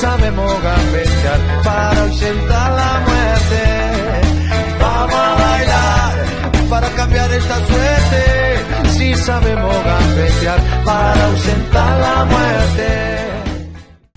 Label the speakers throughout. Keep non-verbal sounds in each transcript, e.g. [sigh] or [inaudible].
Speaker 1: Sabemos gambetear para ausentar la muerte. Vamos a bailar para cambiar esta suerte. Si sabemos gambetear para ausentar la muerte.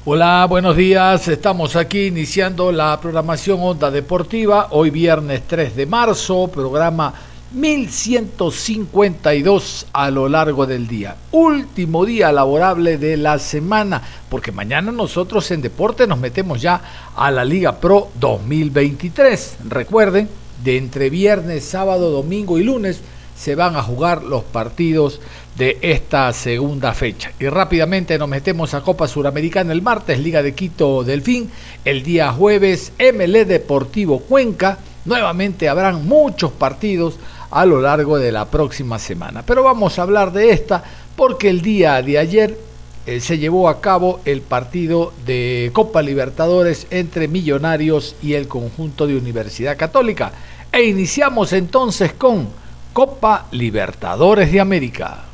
Speaker 2: Hola, buenos días. Estamos aquí iniciando la programación Onda Deportiva. Hoy viernes 3 de marzo, programa 1152 a lo largo del día. Último día laborable de la semana, porque mañana nosotros en deporte nos metemos ya a la Liga Pro 2023. Recuerden, de entre viernes, sábado, domingo y lunes se van a jugar los partidos de esta segunda fecha. Y rápidamente nos metemos a Copa Suramericana el martes, Liga de Quito Delfín, el día jueves MLE Deportivo Cuenca. Nuevamente habrán muchos partidos a lo largo de la próxima semana. Pero vamos a hablar de esta porque el día de ayer eh, se llevó a cabo el partido de Copa Libertadores entre Millonarios y el conjunto de Universidad Católica. E iniciamos entonces con Copa Libertadores de América.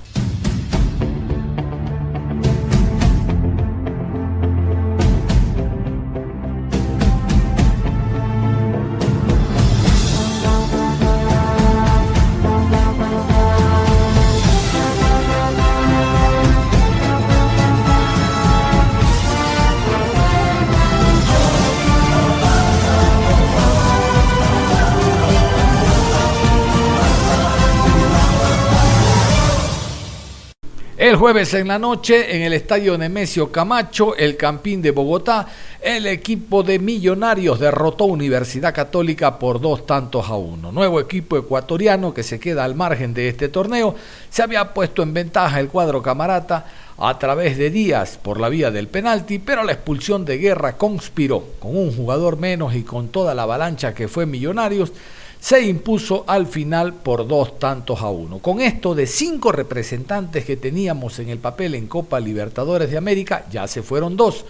Speaker 2: Jueves en la noche, en el estadio Nemesio Camacho, el Campín de Bogotá, el equipo de Millonarios derrotó Universidad Católica por dos tantos a uno. Nuevo equipo ecuatoriano que se queda al margen de este torneo. Se había puesto en ventaja el cuadro camarata a través de Díaz por la vía del penalti, pero la expulsión de guerra conspiró con un jugador menos y con toda la avalancha que fue Millonarios se impuso al final por dos tantos a uno. Con esto de cinco representantes que teníamos en el papel en Copa Libertadores de América, ya se fueron dos.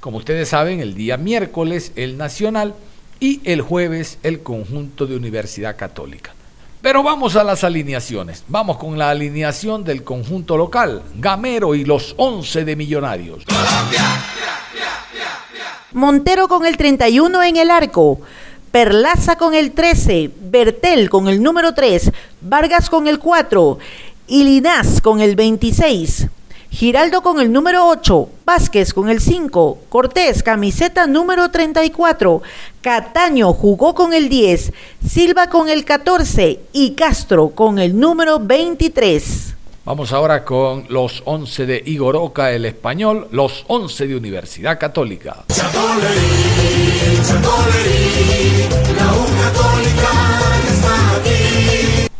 Speaker 2: Como ustedes saben, el día miércoles el Nacional y el jueves el conjunto de Universidad Católica. Pero vamos a las alineaciones. Vamos con la alineación del conjunto local, Gamero y los 11 de Millonarios.
Speaker 3: Montero con el 31 en el arco. Perlaza con el 13, Bertel con el número 3, Vargas con el 4, Ilinaz con el 26, Giraldo con el número 8, Vázquez con el 5, Cortés camiseta número 34, Cataño jugó con el 10, Silva con el 14 y Castro con el número 23.
Speaker 2: Vamos ahora con los 11 de Igor Oca, el español, los 11 de Universidad Católica.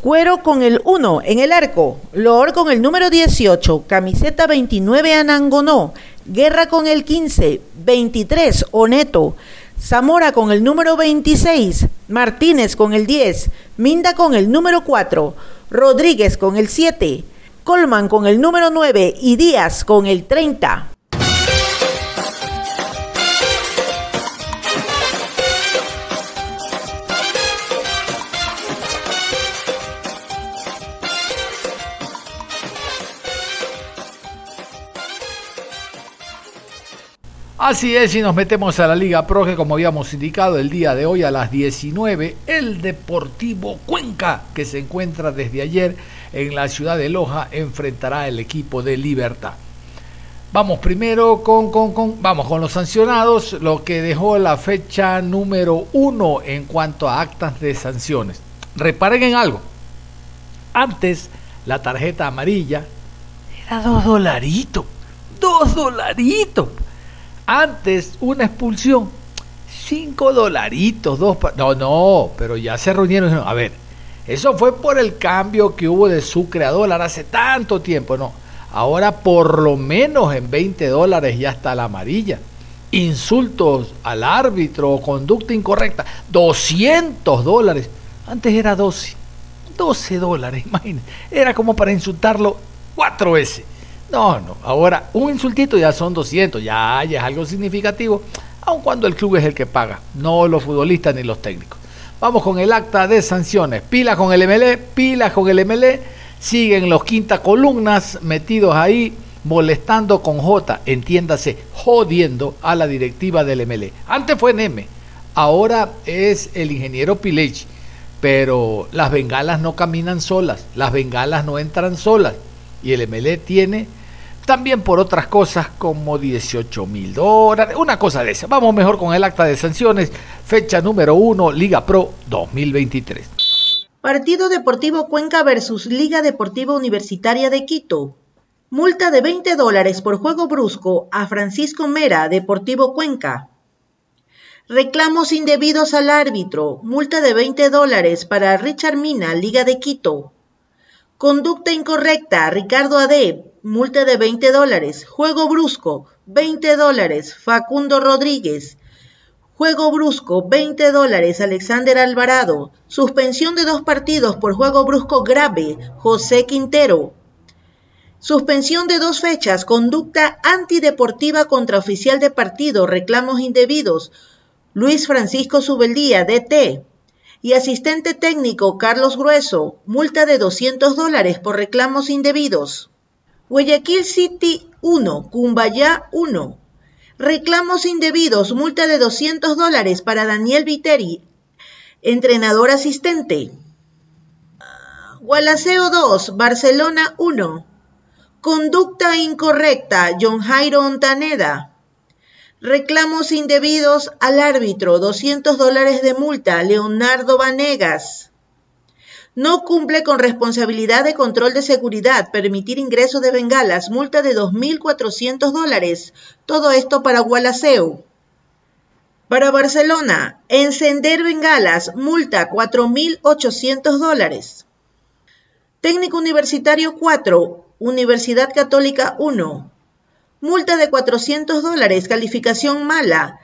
Speaker 3: Cuero con el 1 en el arco, Lor con el número 18, camiseta 29 Anangonó, Guerra con el 15, 23 Oneto, Zamora con el número 26, Martínez con el 10, Minda con el número 4, Rodríguez con el 7, Colman con el número 9 y Díaz con el 30.
Speaker 2: Así es, y nos metemos a la Liga Pro, que como habíamos indicado el día de hoy a las 19, el Deportivo Cuenca, que se encuentra desde ayer en la ciudad de Loja, enfrentará el equipo de Libertad. Vamos primero con, con, vamos con los sancionados, lo que dejó la fecha número uno en cuanto a actas de sanciones. Reparen en algo. Antes la tarjeta amarilla era dos dolaritos dos dolaritos. Antes una expulsión, cinco dolaritos, dos... No, no, pero ya se reunieron. A ver, eso fue por el cambio que hubo de sucre a dólar hace tanto tiempo, no. Ahora por lo menos en 20 dólares ya está la amarilla. Insultos al árbitro o conducta incorrecta, 200 dólares. Antes era 12. 12 dólares, imagínense. Era como para insultarlo cuatro veces. No, no. Ahora un insultito ya son 200. Ya, es algo significativo. Aun cuando el club es el que paga. No los futbolistas ni los técnicos. Vamos con el acta de sanciones. Pila con el MLE, pila con el MLE. Siguen los quinta columnas metidos ahí molestando con J, entiéndase, jodiendo a la directiva del MLE. Antes fue Neme, ahora es el ingeniero Pilechi, pero las bengalas no caminan solas, las bengalas no entran solas y el MLE tiene también por otras cosas como 18 mil dólares, una cosa de esa. Vamos mejor con el acta de sanciones, fecha número 1, Liga Pro 2023.
Speaker 3: Partido Deportivo Cuenca versus Liga Deportiva Universitaria de Quito. Multa de 20 dólares por juego brusco a Francisco Mera, Deportivo Cuenca. Reclamos indebidos al árbitro. Multa de 20 dólares para Richard Mina, Liga de Quito. Conducta incorrecta, Ricardo Ade, multa de 20 dólares. Juego brusco, 20 dólares, Facundo Rodríguez. Juego brusco, 20 dólares, Alexander Alvarado. Suspensión de dos partidos por juego brusco grave, José Quintero. Suspensión de dos fechas, conducta antideportiva contra oficial de partido, reclamos indebidos, Luis Francisco Subeldía, DT y asistente técnico Carlos Grueso, multa de 200 dólares por reclamos indebidos. Guayaquil City 1, Cumbayá 1. Reclamos indebidos, multa de 200 dólares para Daniel Viteri, entrenador asistente. Gualaceo 2, Barcelona 1. Conducta incorrecta, John Jairo Ontaneda. Reclamos indebidos al árbitro, 200 dólares de multa, Leonardo Vanegas. No cumple con responsabilidad de control de seguridad, permitir ingreso de bengalas, multa de 2.400 dólares. Todo esto para Gualaceo. Para Barcelona, encender bengalas, multa 4.800 dólares. Técnico Universitario 4, Universidad Católica 1, multa de 400 dólares, calificación mala,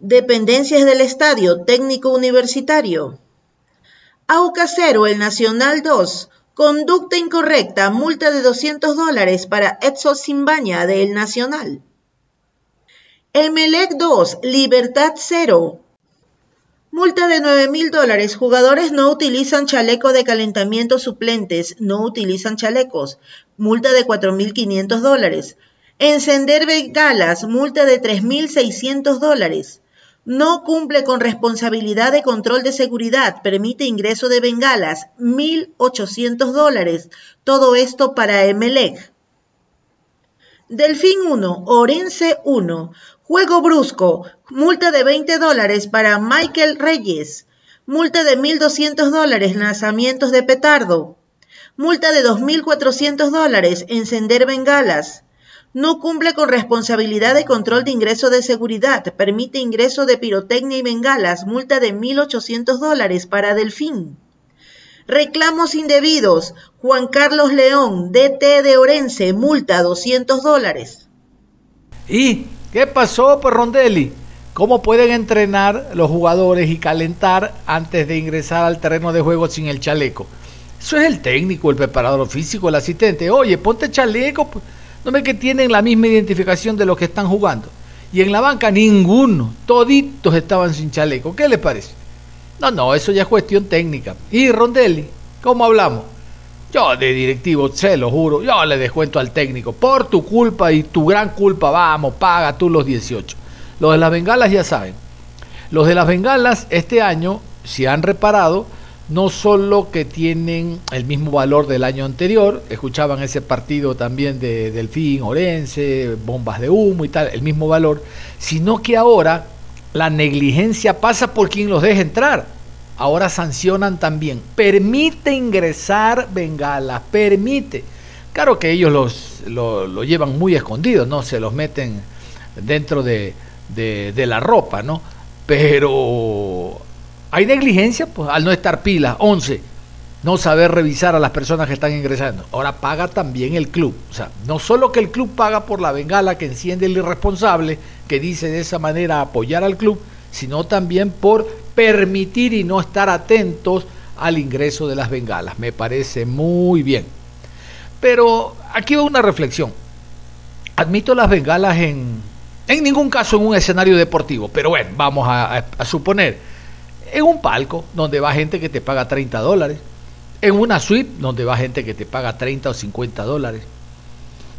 Speaker 3: dependencias del estadio, técnico universitario. AUCA 0, el Nacional 2, conducta incorrecta, multa de 200 dólares para Edson Simbaña del Nacional. Emelec 2, Libertad 0, Multa de 9 mil dólares. Jugadores no utilizan chaleco de calentamiento suplentes. No utilizan chalecos. Multa de 4.500 dólares. Encender bengalas, multa de 3.600 dólares. No cumple con responsabilidad de control de seguridad, permite ingreso de bengalas, 1.800 dólares. Todo esto para Emelec. Delfín 1, Orense 1. Juego brusco, multa de 20 dólares para Michael Reyes. Multa de 1.200 dólares, lanzamientos de petardo. Multa de 2.400 dólares, encender bengalas. No cumple con responsabilidad de control de ingreso de seguridad. Permite ingreso de pirotecnia y bengalas. Multa de 1.800 dólares para Delfín. Reclamos indebidos. Juan Carlos León, DT de Orense, multa 200 dólares.
Speaker 2: ¿Y qué pasó, Rondelli? ¿Cómo pueden entrenar los jugadores y calentar antes de ingresar al terreno de juego sin el chaleco? Eso es el técnico, el preparador físico, el asistente. Oye, ponte chaleco. ¿No ve que tienen la misma identificación de los que están jugando? Y en la banca ninguno, toditos estaban sin chaleco. ¿Qué les parece? No, no, eso ya es cuestión técnica. Y Rondelli, ¿cómo hablamos? Yo de directivo, se lo juro, yo le descuento al técnico. Por tu culpa y tu gran culpa, vamos, paga tú los 18. Los de las bengalas ya saben. Los de las bengalas este año, si han reparado, no solo que tienen el mismo valor del año anterior, escuchaban ese partido también de Delfín, Orense, bombas de humo y tal, el mismo valor, sino que ahora la negligencia pasa por quien los deja entrar. Ahora sancionan también. Permite ingresar bengalas, permite. Claro que ellos los, lo, llevan muy escondidos, ¿no? Se los meten dentro de, de, la ropa, ¿no? Pero hay negligencia, pues, al no estar pilas. 11. No saber revisar a las personas que están ingresando. Ahora paga también el club. O sea, no solo que el club paga por la bengala que enciende el irresponsable, que dice de esa manera apoyar al club, sino también por permitir y no estar atentos al ingreso de las bengalas. Me parece muy bien. Pero aquí va una reflexión. Admito las bengalas en, en ningún caso en un escenario deportivo, pero bueno, vamos a, suponer, en un palco donde va gente que te paga 30 dólares, en una suite donde va gente que te paga 30 o 50 dólares.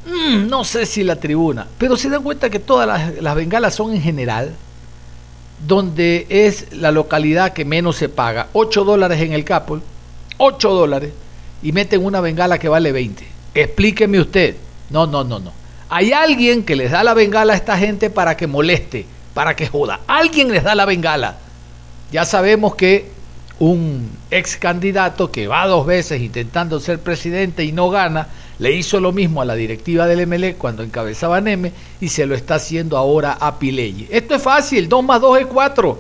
Speaker 2: Mm, no sé si la tribuna, pero se dan cuenta que todas las, las bengalas son en general donde es la localidad que menos se paga, 8 dólares en el Capol, 8 dólares, y meten una bengala que vale 20. Explíqueme usted. No, no, no, no. Hay alguien que les da la bengala a esta gente para que moleste, para que joda. Alguien les da la bengala. Ya sabemos que un ex candidato que va dos veces intentando ser presidente y no gana, le hizo lo mismo a la directiva del MLE cuando encabezaba Neme y se lo está haciendo ahora a Piley. Esto es fácil, 2 más 2 es 4.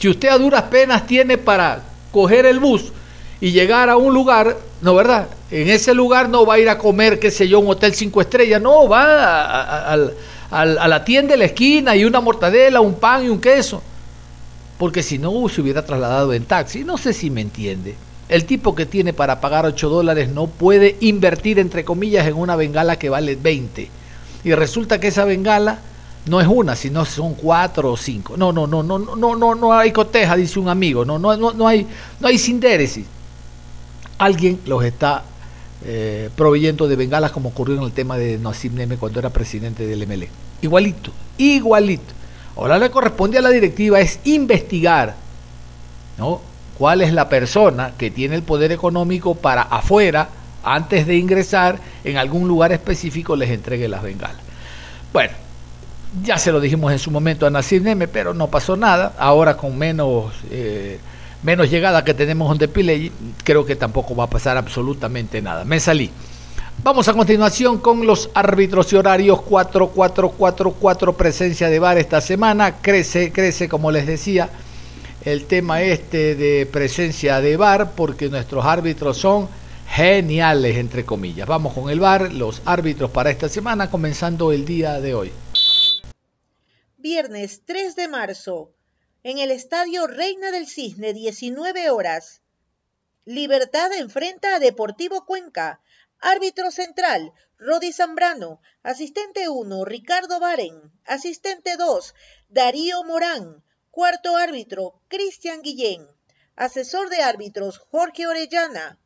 Speaker 2: Si usted a duras penas tiene para coger el bus y llegar a un lugar, ¿no verdad? En ese lugar no va a ir a comer, qué sé yo, un hotel cinco estrellas, no, va a, a la tienda de la esquina y una mortadela, un pan y un queso. Porque si no, se hubiera trasladado en taxi. No sé si me entiende. El tipo que tiene para pagar 8 dólares no puede invertir, entre comillas, en una bengala que vale 20. Y resulta que esa bengala no es una, sino son cuatro o cinco. No, no, no, no, no, no, no hay coteja, dice un amigo. No, no, no, no hay, no hay sindéresis. Alguien los está eh, proveyendo de bengalas como ocurrió en el tema de Nassim Neme cuando era presidente del MLE. Igualito, igualito. Ahora le corresponde a la directiva es investigar, ¿no? cuál es la persona que tiene el poder económico para afuera, antes de ingresar, en algún lugar específico les entregue las bengalas. Bueno, ya se lo dijimos en su momento a Nasir Neme, pero no pasó nada. Ahora con menos, eh, menos llegada que tenemos donde Pile, creo que tampoco va a pasar absolutamente nada. Me salí. Vamos a continuación con los árbitros y horarios 4444 presencia de VAR esta semana. Crece, crece, como les decía el tema este de presencia de VAR porque nuestros árbitros son geniales, entre comillas. Vamos con el VAR, los árbitros para esta semana, comenzando el día de hoy.
Speaker 3: Viernes 3 de marzo, en el Estadio Reina del Cisne, 19 horas. Libertad enfrenta a Deportivo Cuenca. Árbitro central, Rodi Zambrano. Asistente 1, Ricardo Baren. Asistente 2, Darío Morán. Cuarto árbitro, Cristian Guillén. Asesor de árbitros, Jorge Orellana.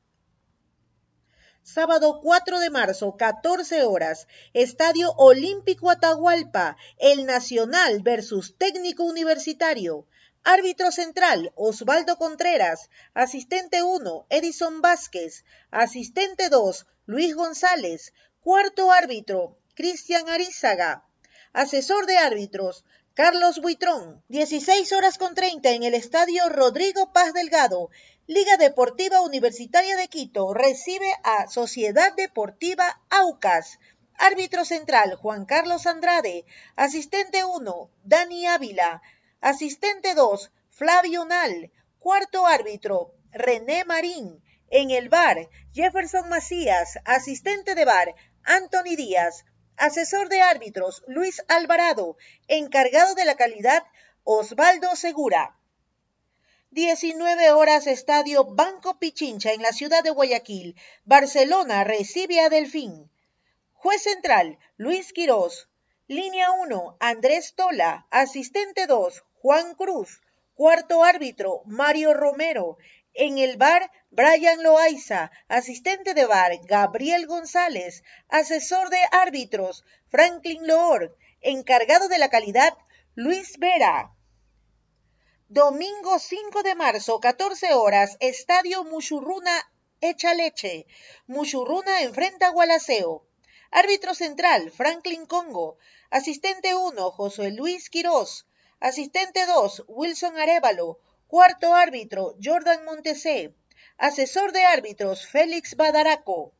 Speaker 3: Sábado 4 de marzo, 14 horas, Estadio Olímpico Atahualpa, el Nacional versus Técnico Universitario. Árbitro central, Osvaldo Contreras. Asistente 1, Edison Vázquez. Asistente 2, Luis González. Cuarto árbitro, Cristian Arizaga. Asesor de árbitros, Carlos Buitrón, 16 horas con 30 en el estadio Rodrigo Paz Delgado. Liga Deportiva Universitaria de Quito recibe a Sociedad Deportiva Aucas. Árbitro central Juan Carlos Andrade. Asistente 1, Dani Ávila. Asistente 2, Flavio Nal. Cuarto árbitro, René Marín. En el bar, Jefferson Macías. Asistente de bar, Anthony Díaz. Asesor de árbitros, Luis Alvarado. Encargado de la calidad, Osvaldo Segura. 19 horas Estadio Banco Pichincha en la ciudad de Guayaquil. Barcelona recibe a Delfín. Juez central, Luis Quirós. Línea 1, Andrés Tola. Asistente 2, Juan Cruz. Cuarto árbitro, Mario Romero. En el bar, Brian Loaiza, asistente de bar, Gabriel González, asesor de árbitros, Franklin Loor, encargado de la calidad, Luis Vera. Domingo 5 de marzo, 14 horas, Estadio Muchurruna Echa Leche. Muchurruna enfrenta a Gualaceo. Árbitro central, Franklin Congo. Asistente 1, José Luis Quirós. Asistente 2, Wilson Arevalo. Cuarto árbitro, Jordan Montesé. Asesor de árbitros, Félix Badaraco.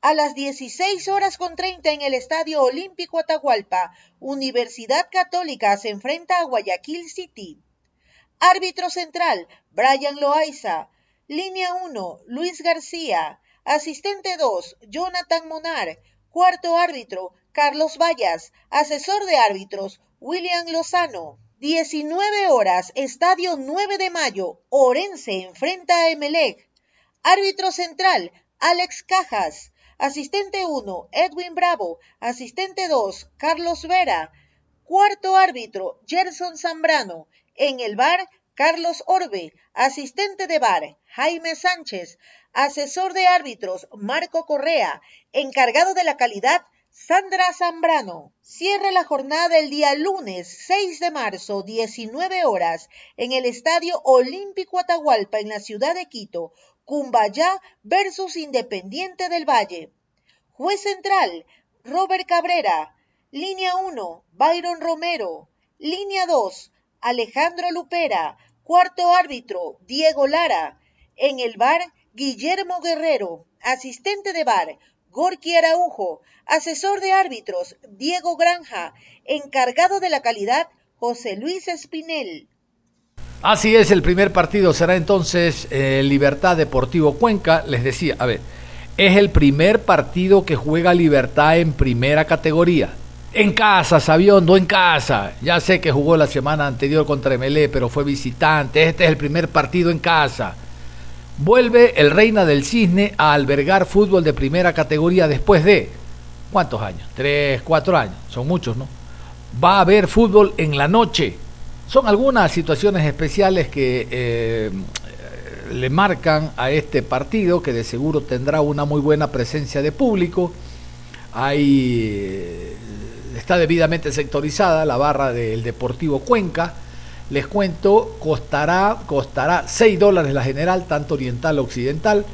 Speaker 3: A las 16 horas con 30 en el Estadio Olímpico Atahualpa, Universidad Católica se enfrenta a Guayaquil City. Árbitro central, Brian Loaiza. Línea 1, Luis García. Asistente 2, Jonathan Monar. Cuarto árbitro, Carlos Vallas. Asesor de árbitros, William Lozano. 19 horas, Estadio 9 de Mayo. Orense enfrenta a Emelec. Árbitro central, Alex Cajas. Asistente 1, Edwin Bravo. Asistente 2, Carlos Vera. Cuarto árbitro, Gerson Zambrano. En el bar, Carlos Orbe. Asistente de bar, Jaime Sánchez. Asesor de árbitros, Marco Correa. Encargado de la calidad, Sandra Zambrano. Cierra la jornada el día lunes 6 de marzo, 19 horas, en el Estadio Olímpico Atahualpa, en la ciudad de Quito. Cumbayá versus Independiente del Valle. Juez central, Robert Cabrera. Línea 1, Byron Romero. Línea 2, Alejandro Lupera. Cuarto árbitro, Diego Lara. En el bar, Guillermo Guerrero. Asistente de bar, Gorky Araujo. Asesor de árbitros, Diego Granja. Encargado de la calidad, José Luis Espinel.
Speaker 2: Así es, el primer partido será entonces eh, Libertad Deportivo Cuenca. Les decía, a ver, es el primer partido que juega Libertad en primera categoría. En casa, Sabiondo, en casa. Ya sé que jugó la semana anterior contra Melé, pero fue visitante. Este es el primer partido en casa. Vuelve el Reina del Cisne a albergar fútbol de primera categoría después de... ¿Cuántos años? Tres, cuatro años. Son muchos, ¿no? Va a haber fútbol en la noche son algunas situaciones especiales que eh, le marcan a este partido, que de seguro tendrá una muy buena presencia de público. Hay, eh, está debidamente sectorizada la barra del Deportivo Cuenca. Les cuento, costará, costará 6 dólares la general, tanto oriental como occidental.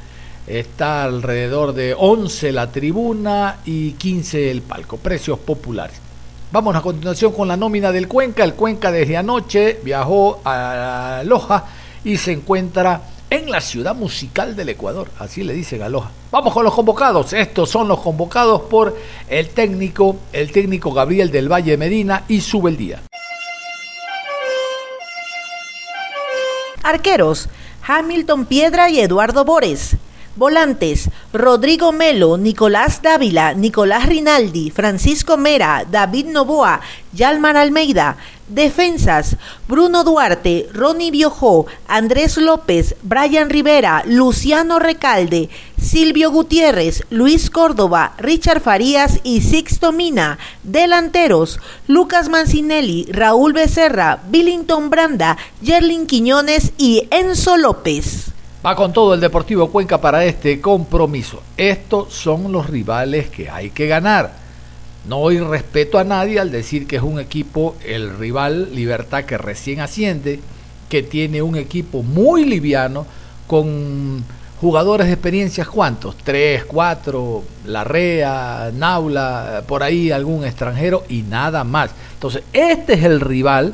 Speaker 2: Está alrededor de 11 la tribuna y 15 el palco. Precios populares. Vamos a continuación con la nómina del Cuenca. El Cuenca desde anoche viajó a Loja y se encuentra en la ciudad musical del Ecuador, así le dicen a Loja. Vamos con los convocados. Estos son los convocados por el técnico, el técnico Gabriel del Valle Medina y Subeldía.
Speaker 3: Arqueros: Hamilton Piedra y Eduardo Bores. Volantes, Rodrigo Melo, Nicolás Dávila, Nicolás Rinaldi, Francisco Mera, David Novoa, Yalmar Almeida. Defensas, Bruno Duarte, Ronnie Biojó, Andrés López, Brian Rivera, Luciano Recalde, Silvio Gutiérrez, Luis Córdoba, Richard Farías y Sixto Mina. Delanteros, Lucas Mancinelli, Raúl Becerra, Billington Branda, Yerlin Quiñones y Enzo López.
Speaker 2: Va con todo el Deportivo Cuenca para este compromiso. Estos son los rivales que hay que ganar. No doy respeto a nadie al decir que es un equipo, el rival Libertad que recién asciende, que tiene un equipo muy liviano, con jugadores de experiencias, ¿cuántos? Tres, cuatro, Larrea, Naula, por ahí algún extranjero y nada más. Entonces, este es el rival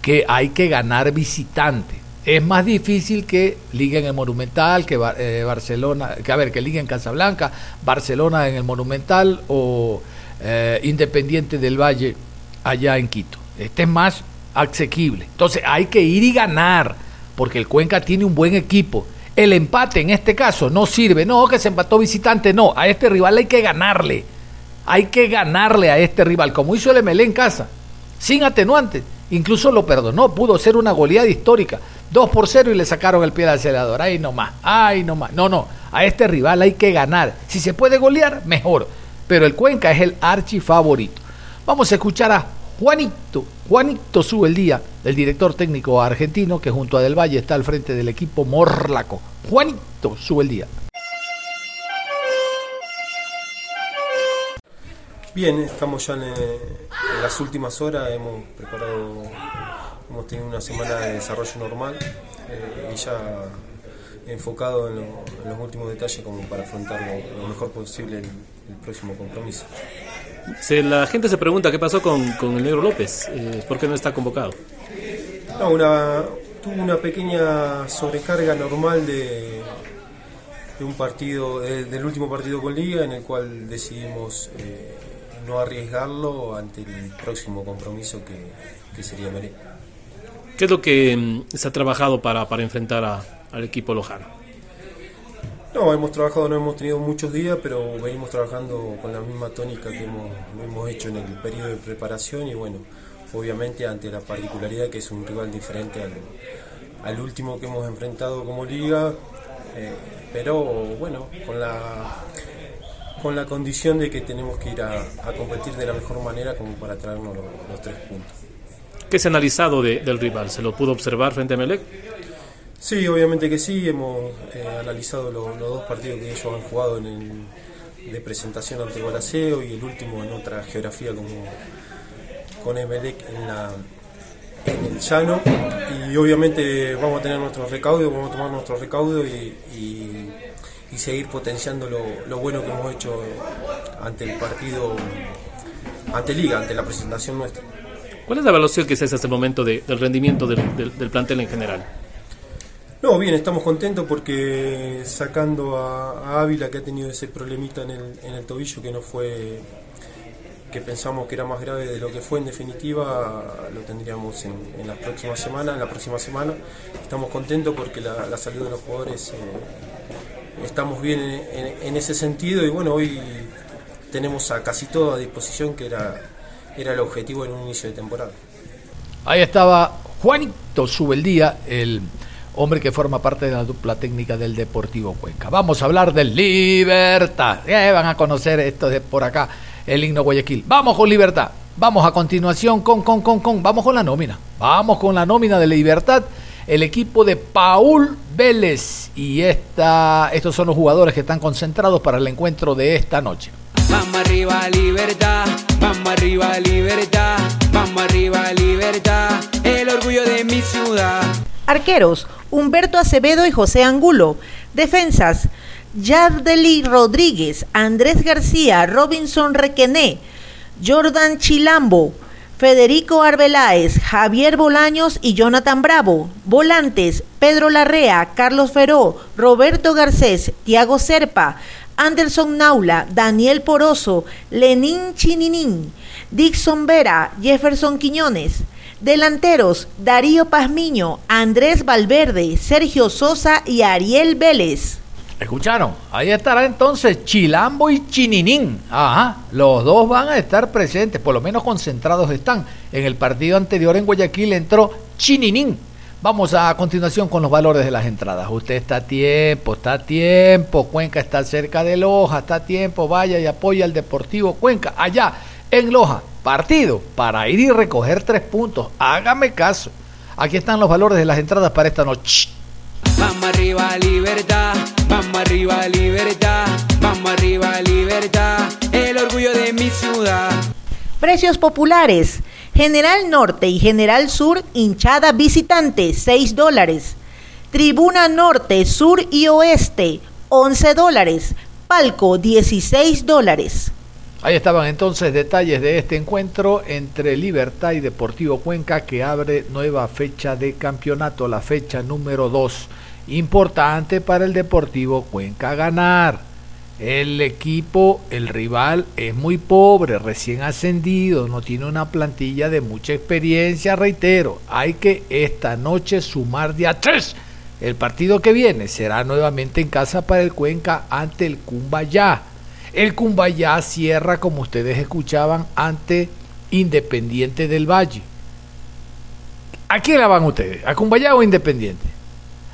Speaker 2: que hay que ganar visitante es más difícil que Liga en el Monumental, que eh, Barcelona, que a ver, que Liga en Casablanca, Barcelona en el Monumental o eh, Independiente del Valle allá en Quito. Este es más asequible. Entonces hay que ir y ganar, porque el Cuenca tiene un buen equipo. El empate en este caso no sirve. No, que se empató visitante, no. A este rival hay que ganarle. Hay que ganarle a este rival, como hizo el MLE en casa, sin atenuantes. Incluso lo perdonó, pudo ser una goleada histórica. 2 por 0 y le sacaron el pie al acelerador. Ay, no más, ay, no más. No, no, a este rival hay que ganar. Si se puede golear, mejor. Pero el Cuenca es el archi favorito. Vamos a escuchar a Juanito. Juanito sube el día, el director técnico argentino que junto a Del Valle está al frente del equipo Morlaco. Juanito sube el día.
Speaker 4: Bien, estamos ya en, las últimas horas, hemos preparado hemos tenido una semana de desarrollo normal eh, y ya enfocado en, los últimos detalles como para afrontar lo, mejor posible el, próximo compromiso.
Speaker 5: la gente se pregunta qué pasó con, el negro López, eh, ¿por qué no está convocado?
Speaker 4: No, una, tuvo una pequeña sobrecarga normal de, de un partido, del último partido con Liga, en el cual decidimos eh, no arriesgarlo ante el próximo compromiso que, sería Meré.
Speaker 5: ¿Qué es lo que mm, se ha trabajado para, para enfrentar al equipo lojano?
Speaker 4: No, hemos trabajado, no hemos tenido muchos días, pero venimos trabajando con la misma tónica que hemos, hemos hecho en el periodo de preparación y bueno, obviamente ante la particularidad que es un rival diferente al, al último que hemos enfrentado como liga, eh, pero bueno, con la con la condición de que tenemos que ir a, competir de la mejor manera como para traernos los, tres puntos.
Speaker 5: ¿Qué se ha analizado del rival? ¿Se lo pudo observar frente a Melec?
Speaker 4: Sí, obviamente que sí. Hemos eh, analizado los dos partidos que ellos han jugado en el, de presentación ante Gualaceo y el último en otra geografía como con Emelec en la, en el llano y obviamente vamos a tener nuestro recaudo, vamos a tomar nuestro recaudo y, seguir potenciando lo, bueno que hemos hecho ante el partido, ante Liga, ante la presentación nuestra.
Speaker 5: ¿Cuál es la evaluación que se hace hasta el momento del rendimiento del, plantel en general?
Speaker 4: No, bien, estamos contentos porque sacando a, Ávila que ha tenido ese problemita en el, en tobillo que no fue que pensamos que era más grave de lo que fue en definitiva, lo tendríamos en, las próximas semanas, en la próxima semana. Estamos contentos porque la, salud de los jugadores eh, estamos bien en, ese sentido y bueno, hoy tenemos a casi todo a disposición que era, era el objetivo en un inicio de temporada.
Speaker 2: Ahí estaba Juanito Subeldía, el hombre que forma parte de la dupla técnica del Deportivo Cuenca. Vamos a hablar del Libertad. van a conocer esto de por acá el himno Guayaquil. Vamos con libertad. Vamos a continuación con, con, con, con, vamos con la nómina. Vamos con la nómina de libertad. El equipo de Paul Vélez. Y esta, estos son los jugadores que están concentrados para el encuentro de esta noche.
Speaker 6: Vamos arriba, libertad. Vamos arriba, libertad. Vamos arriba, libertad. El orgullo de mi ciudad.
Speaker 3: Arqueros, Humberto Acevedo y José Angulo. Defensas, Yardeli Rodríguez, Andrés García, Robinson Requené, Jordan Chilambo, Federico Arbeláez, Javier Bolaños y Jonathan Bravo. Volantes, Pedro Larrea, Carlos Feró, Roberto Garcés, Tiago Serpa, Anderson Naula, Daniel Poroso, Lenín Chininín, Dixon Vera, Jefferson Quiñones. Delanteros, Darío Pazmiño, Andrés Valverde, Sergio Sosa y Ariel Vélez.
Speaker 2: ¿Escucharon? Ahí estará entonces Chilambo y Chininín. Ajá, los dos van a estar presentes, por lo menos concentrados están. En el partido anterior en Guayaquil entró Chininín. Vamos a, continuación con los valores de las entradas. Usted está a tiempo, está a tiempo. Cuenca está cerca de Loja, está a tiempo. Vaya y apoya al Deportivo Cuenca. Allá en Loja, partido para ir y recoger tres puntos. Hágame caso. Aquí están los valores de las entradas para esta noche.
Speaker 6: Vamos arriba, libertad. Vamos arriba, libertad. Vamos arriba, libertad. El orgullo de mi ciudad.
Speaker 3: Precios populares. General Norte y General Sur, hinchada visitante, 6 dólares. Tribuna Norte, Sur y Oeste, 11 dólares. Palco, 16 dólares.
Speaker 2: Ahí estaban entonces detalles de este encuentro entre Libertad y Deportivo Cuenca que abre nueva fecha de campeonato, la fecha número 2. Importante para el Deportivo Cuenca ganar. El equipo, el rival es muy pobre, recién ascendido, no tiene una plantilla de mucha experiencia, reitero. Hay que esta noche sumar de a tres. El partido que viene será nuevamente en casa para el Cuenca ante el Cumbayá. El Cumbayá cierra, como ustedes escuchaban, ante Independiente del Valle. ¿A quién la van ustedes? ¿A Cumbayá o Independiente?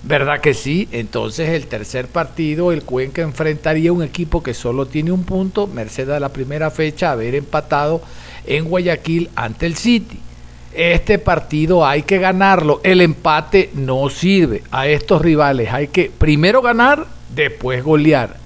Speaker 2: ¿Verdad que sí? Entonces el tercer partido, el Cuenca enfrentaría un equipo que solo tiene un punto, merced a la primera fecha haber empatado en Guayaquil ante el City. Este partido hay que ganarlo, el empate no sirve. A estos rivales hay que primero ganar, después golear.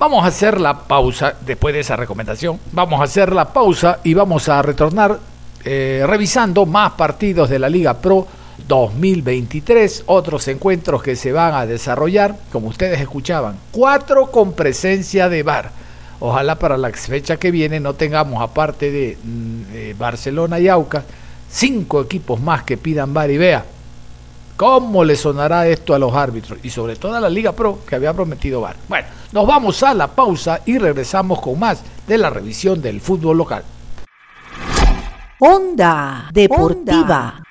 Speaker 2: Vamos a hacer la pausa, después de esa recomendación, vamos a hacer la pausa y vamos a retornar eh, revisando más partidos de la Liga Pro 2023, otros encuentros que se van a desarrollar, como ustedes escuchaban, cuatro con presencia de VAR. Ojalá para la fecha que viene no tengamos, aparte de mm, Barcelona y Aucas, cinco equipos más que pidan VAR y vea. ¿Cómo le sonará esto a los árbitros? Y sobre todo a la Liga Pro que había prometido VAR. Bueno, nos vamos a la pausa y regresamos con más de la revisión del fútbol local.
Speaker 3: Onda Deportiva.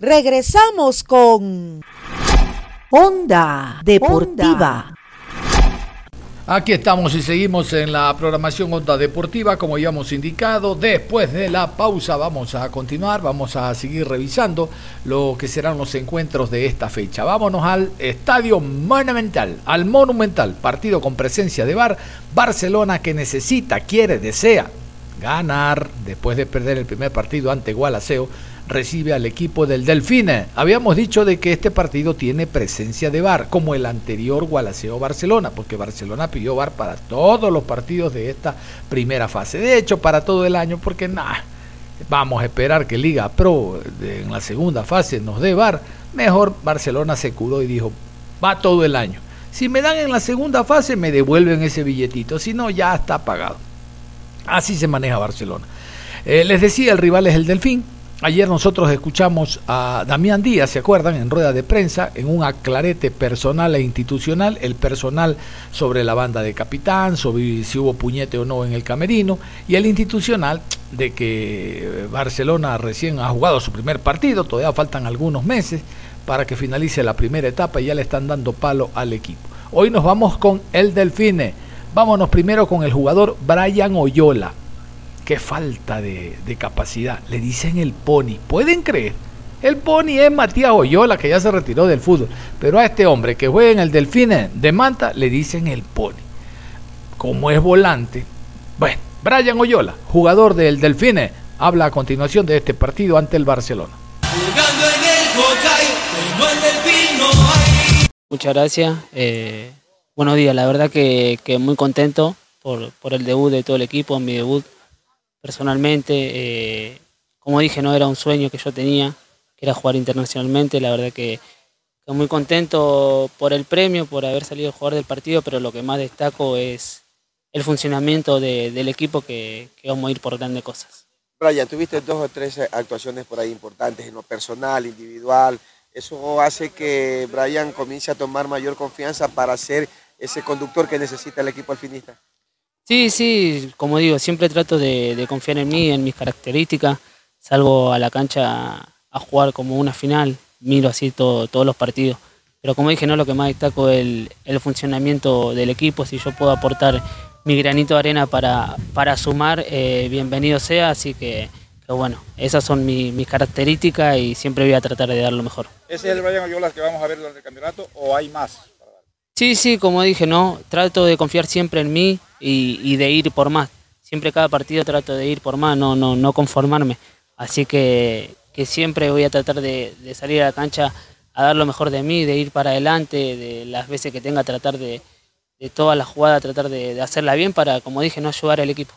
Speaker 3: Regresamos con Onda Deportiva.
Speaker 2: Aquí estamos y seguimos en la programación Onda Deportiva, como ya hemos indicado. Después de la pausa vamos a continuar, vamos a seguir revisando lo que serán los encuentros de esta fecha. Vámonos al Estadio Monumental, al Monumental, partido con presencia de Bar, Barcelona que necesita, quiere, desea ganar después de perder el primer partido ante Gualaceo recibe al equipo del Delfine. Habíamos dicho de que este partido tiene presencia de VAR, como el anterior Gualaceo Barcelona, porque Barcelona pidió VAR para todos los partidos de esta primera fase. De hecho, para todo el año, porque nada, vamos a esperar que Liga Pro en la segunda fase nos dé VAR. Mejor Barcelona se curó y dijo, va todo el año. Si me dan en la segunda fase, me devuelven ese billetito, si no, ya está pagado. Así se maneja Barcelona. Eh, les decía, el rival es el Delfín, Ayer nosotros escuchamos a Damián Díaz, ¿se acuerdan? En rueda de prensa, en un aclarete personal e institucional, el personal sobre la banda de capitán, sobre si hubo puñete o no en el camerino, y el institucional de que Barcelona recién ha jugado su primer partido, todavía faltan algunos meses para que finalice la primera etapa y ya le están dando palo al equipo. Hoy nos vamos con el Delfine. Vámonos primero con el jugador Brian Oyola qué falta de, capacidad. Le dicen el pony. ¿Pueden creer? El pony es Matías Oyola, que ya se retiró del fútbol. Pero a este hombre que juega en el Delfine de Manta, le dicen el pony. Como es volante. Bueno, Brian Oyola, jugador del Delfine, habla a continuación de este partido ante el Barcelona.
Speaker 7: Muchas gracias. Eh, buenos días, la verdad que, muy contento por, por el debut de todo el equipo, mi debut personalmente. Eh, como dije, no era un sueño que yo tenía, que era jugar internacionalmente. La verdad que, estoy muy contento por el premio, por haber salido a jugar del partido, pero lo que más destaco es el funcionamiento del equipo que, vamos a ir por grandes cosas.
Speaker 8: Brian, tuviste dos o tres actuaciones por ahí importantes en personal, individual. Eso hace que Brian comience a tomar mayor confianza para ser ese conductor que necesita el equipo alfinista.
Speaker 7: Sí, sí, como digo, siempre trato de, confiar en mí, en mis características. Salgo a la cancha a jugar como una final, miro así todos los partidos. Pero como dije, no lo que más destaco es el, funcionamiento del equipo. Si yo puedo aportar mi granito de arena para, sumar, eh, bienvenido sea. Así que, bueno, esas son mis características y siempre voy a tratar de dar lo mejor.
Speaker 9: ¿Ese es el Brian Oyolas que vamos a ver durante el campeonato o hay más?
Speaker 7: Sí, sí, como dije, no, trato de confiar siempre en mí y, de ir por más. Siempre cada partido trato de ir por más, no, no, no conformarme. Así que, siempre voy a tratar de, salir a la cancha a dar lo mejor de mí, de ir para adelante, de las veces que tenga tratar de, de toda la jugada, tratar de, hacerla bien para, como dije, no ayudar al equipo.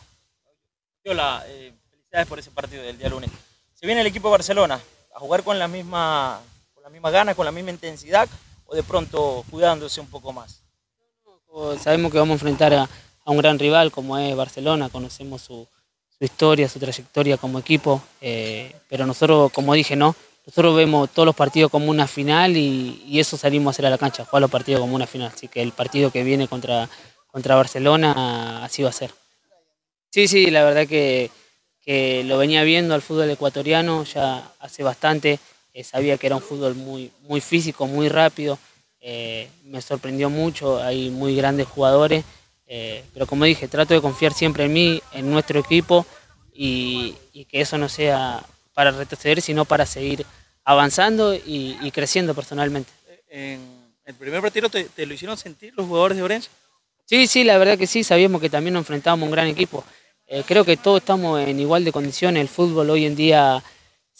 Speaker 10: Hola, eh, felicidades por ese partido del día lunes. Se viene el equipo de Barcelona a jugar con la misma, con la misma ganas, con la misma intensidad de pronto cuidándose un poco más?
Speaker 7: Sabemos que vamos a enfrentar a, un gran rival como es Barcelona, conocemos su, historia, su trayectoria como equipo, eh, pero nosotros, como dije, no, nosotros vemos todos los partidos como una final y, eso salimos a hacer a la cancha, jugar los partidos como una final, así que el partido que viene contra, contra Barcelona así va a ser. Sí, sí, la verdad que, que lo venía viendo al fútbol ecuatoriano ya hace bastante. Eh, sabía que era un fútbol muy, muy físico, muy rápido, eh, me sorprendió mucho, hay muy grandes jugadores, eh, pero como dije, trato de confiar siempre en mí, en nuestro equipo y, que eso no sea para retroceder, sino para seguir avanzando y, creciendo personalmente.
Speaker 10: ¿En el primer partido te, lo hicieron sentir los jugadores de Orense?
Speaker 7: Sí, sí, la verdad que sí, sabíamos que también nos enfrentábamos a un gran equipo. creo que todos estamos en igual de condiciones, el fútbol hoy en día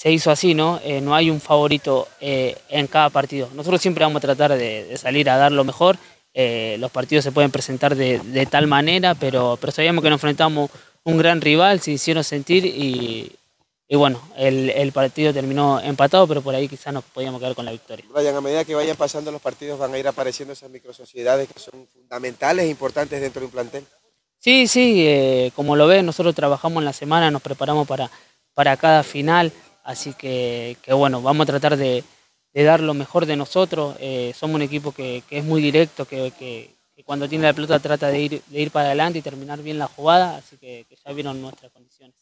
Speaker 7: se hizo así, ¿no? Eh, no hay un favorito eh, en cada partido. Nosotros siempre vamos a tratar de, salir a dar lo mejor. Eh, los partidos se pueden presentar de, tal manera, pero, pero sabíamos que nos enfrentamos un gran rival, se hicieron sentir y, bueno, el, partido terminó empatado, pero por ahí quizás nos podíamos quedar con la victoria.
Speaker 8: Brian, a medida que vayan pasando los partidos van a ir apareciendo esas microsociedades que son fundamentales e importantes dentro de un plantel.
Speaker 7: Sí, sí, como lo ven, nosotros trabajamos en la semana, nos preparamos para, para cada final. Así que, bueno, vamos a tratar de, dar lo mejor de nosotros. Eh, somos un equipo que, que es muy directo, que, que- que cuando tiene la pelota trata de ir, de ir para adelante y terminar bien la jugada, así que, que ya vieron nuestras condiciones.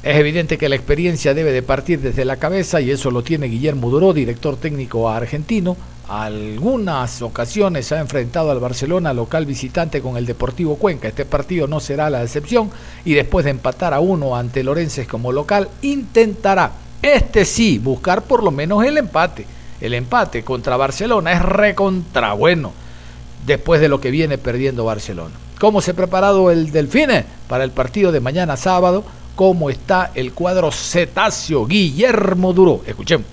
Speaker 2: Es evidente que la experiencia debe de partir desde la cabeza y eso lo tiene Guillermo Duró, director técnico argentino. Algunas ocasiones ha enfrentado al Barcelona local visitante con el Deportivo Cuenca. Este partido no será la excepción y después de empatar a uno ante Lorences como local, intentará, este sí, buscar por lo menos el empate. El empate contra Barcelona es recontra bueno después de lo que viene perdiendo Barcelona. ¿Cómo se ha preparado el Delfine para el partido de mañana sábado? ¿Cómo está el cuadro cetáceo Guillermo Duro? Escuchemos.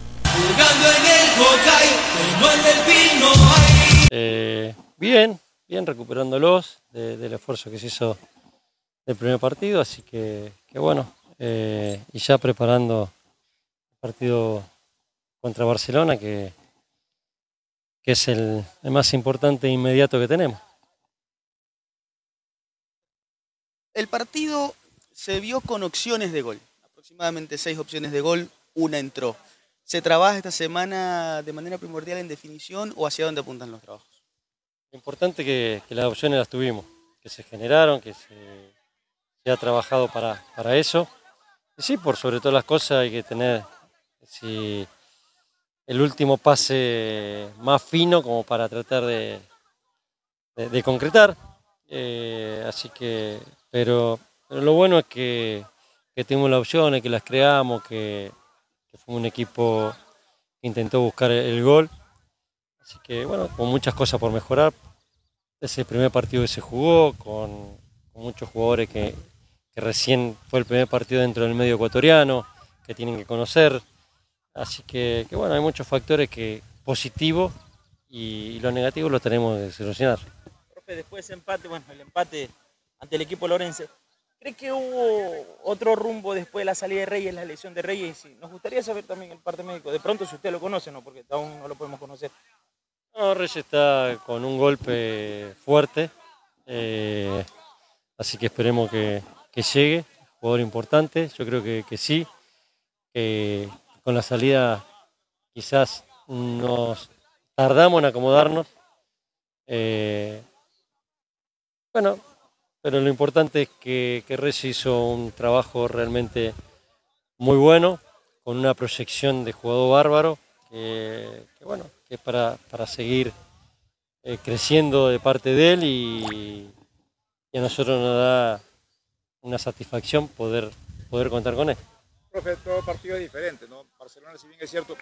Speaker 11: Eh, bien, bien recuperándolos de- del esfuerzo que se hizo del primer partido, así que, que bueno, eh, y ya preparando el partido contra Barcelona, que, que es el, el más importante e inmediato que tenemos.
Speaker 12: El partido se vio con opciones de gol, aproximadamente seis opciones de gol, una entró. ¿Se trabaja esta semana de manera primordial en definición o hacia dónde apuntan los trabajos?
Speaker 11: Importante que, las opciones las tuvimos, que se generaron, que se, ha trabajado para, para eso. Y sí, por sobre todas las cosas hay que tener el último pase más fino como para tratar de, de- de concretar. Eh, así que, pero, pero lo bueno es que, que tuvimos las opciones, que las creamos, que, que fue un equipo que intentó buscar el, gol. Así que bueno, con muchas cosas por mejorar. Es el primer partido que se jugó, con, muchos jugadores que, recién fue el primer partido dentro del medio ecuatoriano, que tienen que conocer. Así que, bueno, hay muchos factores que positivos y, los negativos los tenemos que solucionar.
Speaker 10: Después de ese empate, bueno, el empate ante el equipo Lorense, ¿cree que hubo otro rumbo después de la salida de Reyes, la lesión de Reyes? Nos gustaría saber también el parte médico. De pronto, si usted lo conoce, ¿no? Porque aún no lo podemos conocer.
Speaker 11: No, Reyes está con un golpe fuerte, eh, así que esperemos que, que llegue, jugador importante, yo creo que, que sí, con la salida quizás nos tardamos en acomodarnos. eh, bueno, pero lo importante es que, que Reyes hizo un trabajo realmente muy bueno, con una proyección de jugador bárbaro, que, bueno, que es para, para seguir eh, creciendo de parte de él y, a nosotros nos da una satisfacción poder, poder contar con él.
Speaker 9: Profe, todo partido es diferente, ¿no? Barcelona, si bien es cierto,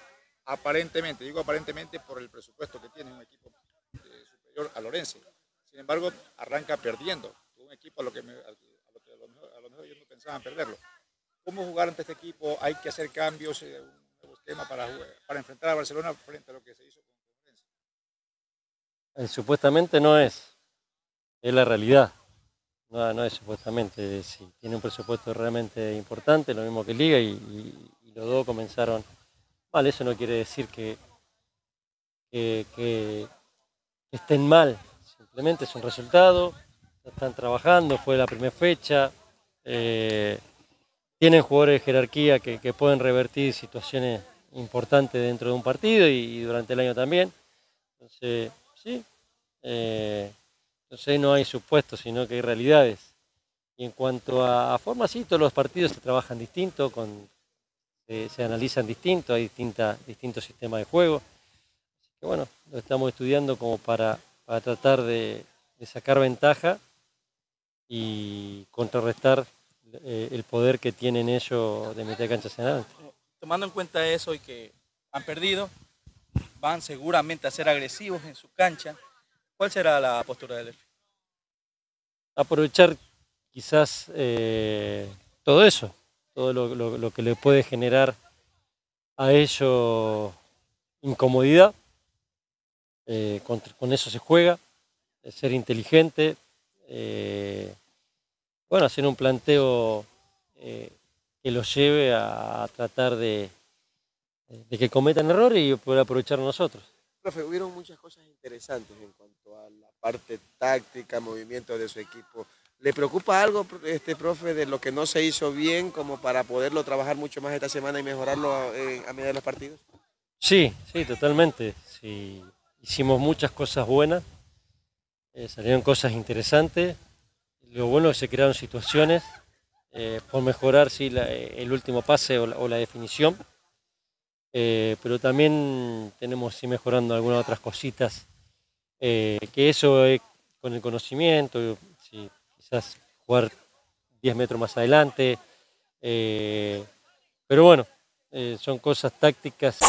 Speaker 9: aparentemente, digo aparentemente por el presupuesto que tiene un equipo eh, superior a Lorense. Sin embargo, arranca perdiendo. Equipo a lo que, me- a lo que a lo mejor, a lo mejor ellos no pensaban perderlo. ¿Cómo jugar ante este equipo? ¿Hay que hacer cambios, eh, un nuevo esquema para, para enfrentar a Barcelona frente a lo que se hizo?
Speaker 11: Eh, supuestamente no es, es la realidad. No, no es supuestamente, sí, tiene un presupuesto realmente importante, lo mismo que Liga, y los dos comenzaron mal. Eso no quiere decir que, que, que estén mal, simplemente es un resultado, están trabajando, fue la primera fecha, eh, tienen jugadores de jerarquía que, pueden revertir situaciones importantes dentro de un partido y, durante el año también. Entonces, sí, eh, entonces no hay supuestos, sino que hay realidades. Y en cuanto a, a forma, sí, todos los partidos se trabajan distinto, con, se, se analizan distinto, hay distinta, distintos sistemas de juego. Así que bueno, lo estamos estudiando como para, para tratar de sacar ventaja y contrarrestar eh, el poder que tienen ellos de meter canchas en adelante.
Speaker 12: Tomando en cuenta eso y que han perdido, van seguramente a ser agresivos en su cancha. ¿Cuál será la postura del Delfín?
Speaker 11: aprovechar quizás eh, todo eso, todo lo, lo- lo que le puede generar a ellos incomodidad. Eh, con, con eso se juega, eh, ser inteligente, eh, bueno, hacer un planteo eh, que los lleve a, a tratar de, de que cometan errores y poder aprovechar nosotros.
Speaker 8: Profe, hubieron muchas cosas interesantes en cuanto a la parte táctica, movimiento de su equipo. ¿Le preocupa algo, este profe, de lo que no se hizo bien como para poderlo trabajar mucho más esta semana y mejorarlo eh, a medida de los partidos?
Speaker 11: Sí, sí, totalmente. Sí, hicimos muchas cosas buenas, eh, salieron cosas interesantes. Lo bueno es que se crearon situaciones eh, por mejorar sí, la- el último pase o la, definición. Eh, pero también tenemos sí mejorando algunas otras cositas. eh, que eso es con el conocimiento, quizás jugar 10 metros más adelante. eh, pero bueno, eh, son cosas tácticas.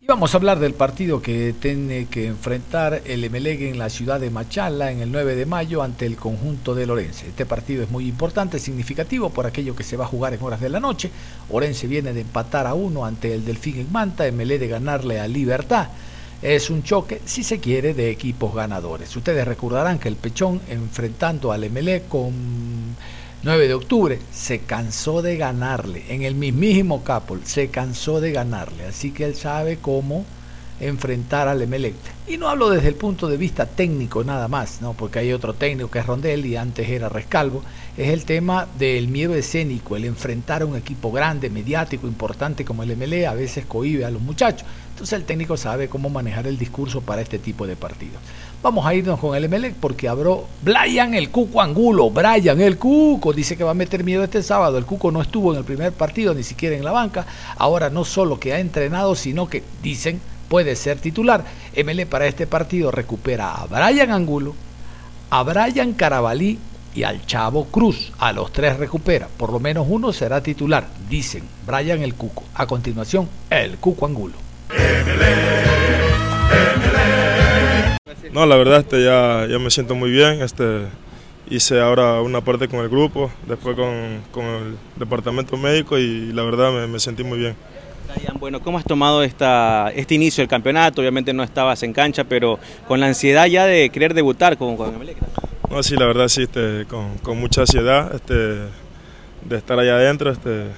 Speaker 2: Y vamos a hablar del partido que tiene que enfrentar el Emelec en la ciudad de Machala en el 9 de mayo ante el conjunto de Lorense. Este partido es muy importante, significativo por aquello que se va a jugar en horas de la noche. Orense viene de empatar a uno ante el Delfín en Manta, Emelec de ganarle a Libertad. Es un choque, si se quiere, de equipos ganadores. Ustedes recordarán que el Pechón enfrentando al Emelec con 9 de octubre, se cansó de ganarle. En el mismísimo Capol, se cansó de ganarle. Así que él sabe cómo enfrentar al Emelec. Y no hablo desde el punto de vista técnico nada más, ¿no? porque hay otro técnico que es Rondel y antes era Rescalvo. Es el tema del miedo escénico, el enfrentar a un equipo grande, mediático, importante como el MLE, a veces cohibe a los muchachos. Entonces el técnico sabe cómo manejar el discurso para este tipo de partidos. Vamos a irnos con el Emelec porque habló Brian el Cuco Angulo. Brian el Cuco dice que va a meter miedo este sábado. El Cuco no estuvo en el primer partido, ni siquiera en la banca. Ahora no solo que ha entrenado, sino que dicen puede ser titular. Emelec para este partido recupera a Brian Angulo, a Brian Carabalí y al Chavo Cruz. A los tres recupera. Por lo menos uno será titular, dicen Brian el Cuco. A continuación, el Cuco Angulo.
Speaker 13: No, la verdad este, ya, ya me siento muy bien. Este, hice ahora una parte con el grupo, después con, con el departamento médico y la verdad me, me sentí muy bien.
Speaker 14: Brian, bueno, ¿cómo has tomado esta, este inicio del campeonato? Obviamente no estabas en cancha, pero con la ansiedad ya de querer debutar con, con Emelec.
Speaker 13: No, sí, la verdad sí, este, con, con mucha ansiedad este, de estar allá adentro, este,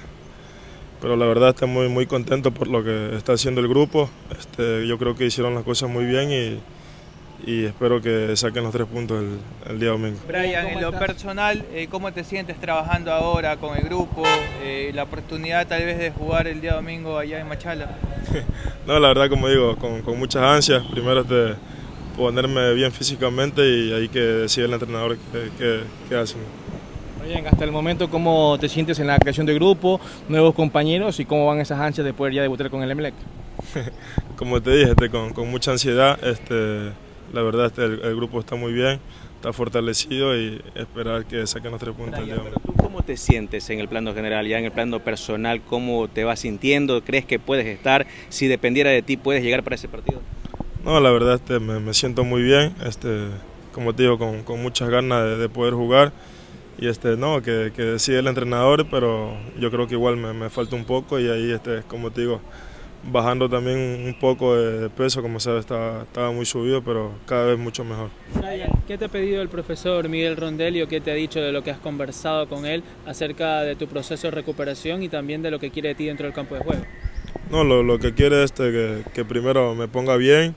Speaker 13: pero la verdad estoy muy, muy contento por lo que está haciendo el grupo. Este, yo creo que hicieron las cosas muy bien y, y espero que saquen los tres puntos el, el día domingo.
Speaker 15: Brian, en lo personal, eh, ¿cómo te sientes trabajando ahora con el grupo? Eh, la oportunidad tal vez de jugar el día domingo allá en Machala. [laughs]
Speaker 13: No, la verdad, como digo, con, con muchas ansias. Primero este, ponerme bien físicamente y ahí que decide el entrenador qué, qué, qué hacen.
Speaker 10: Brian, hasta el momento, ¿cómo te sientes en la creación del grupo, nuevos compañeros y cómo van esas ansias de poder ya debutar con el Emelec? [laughs]
Speaker 13: Como te dije, este, con, con mucha ansiedad, este, la verdad este, el, el grupo está muy bien, está fortalecido y esperar que saquen los tres puntos día domingo.
Speaker 14: ¿Tú cómo te sientes en el plano general, ya en el plano personal? ¿Cómo te vas sintiendo? ¿Crees que puedes estar? Si dependiera de ti, ¿puedes llegar para ese partido?
Speaker 13: No, la verdad este, me, me siento muy bien, este, como te digo, con, con muchas ganas de, de poder jugar y este, no, que, que decide el entrenador, pero yo creo que igual me, me falta un poco y ahí, este, como te digo, bajando también un poco de peso, como sabes, estaba, estaba muy subido, pero cada vez mucho mejor.
Speaker 16: Brian, ¿qué te ha pedido el profesor Miguel Rondelli o qué te ha dicho de lo que has conversado con él acerca de tu proceso de recuperación y también de lo que quiere de ti dentro del campo de juego?
Speaker 13: No, lo, lo que quiere es este, que, que primero me ponga bien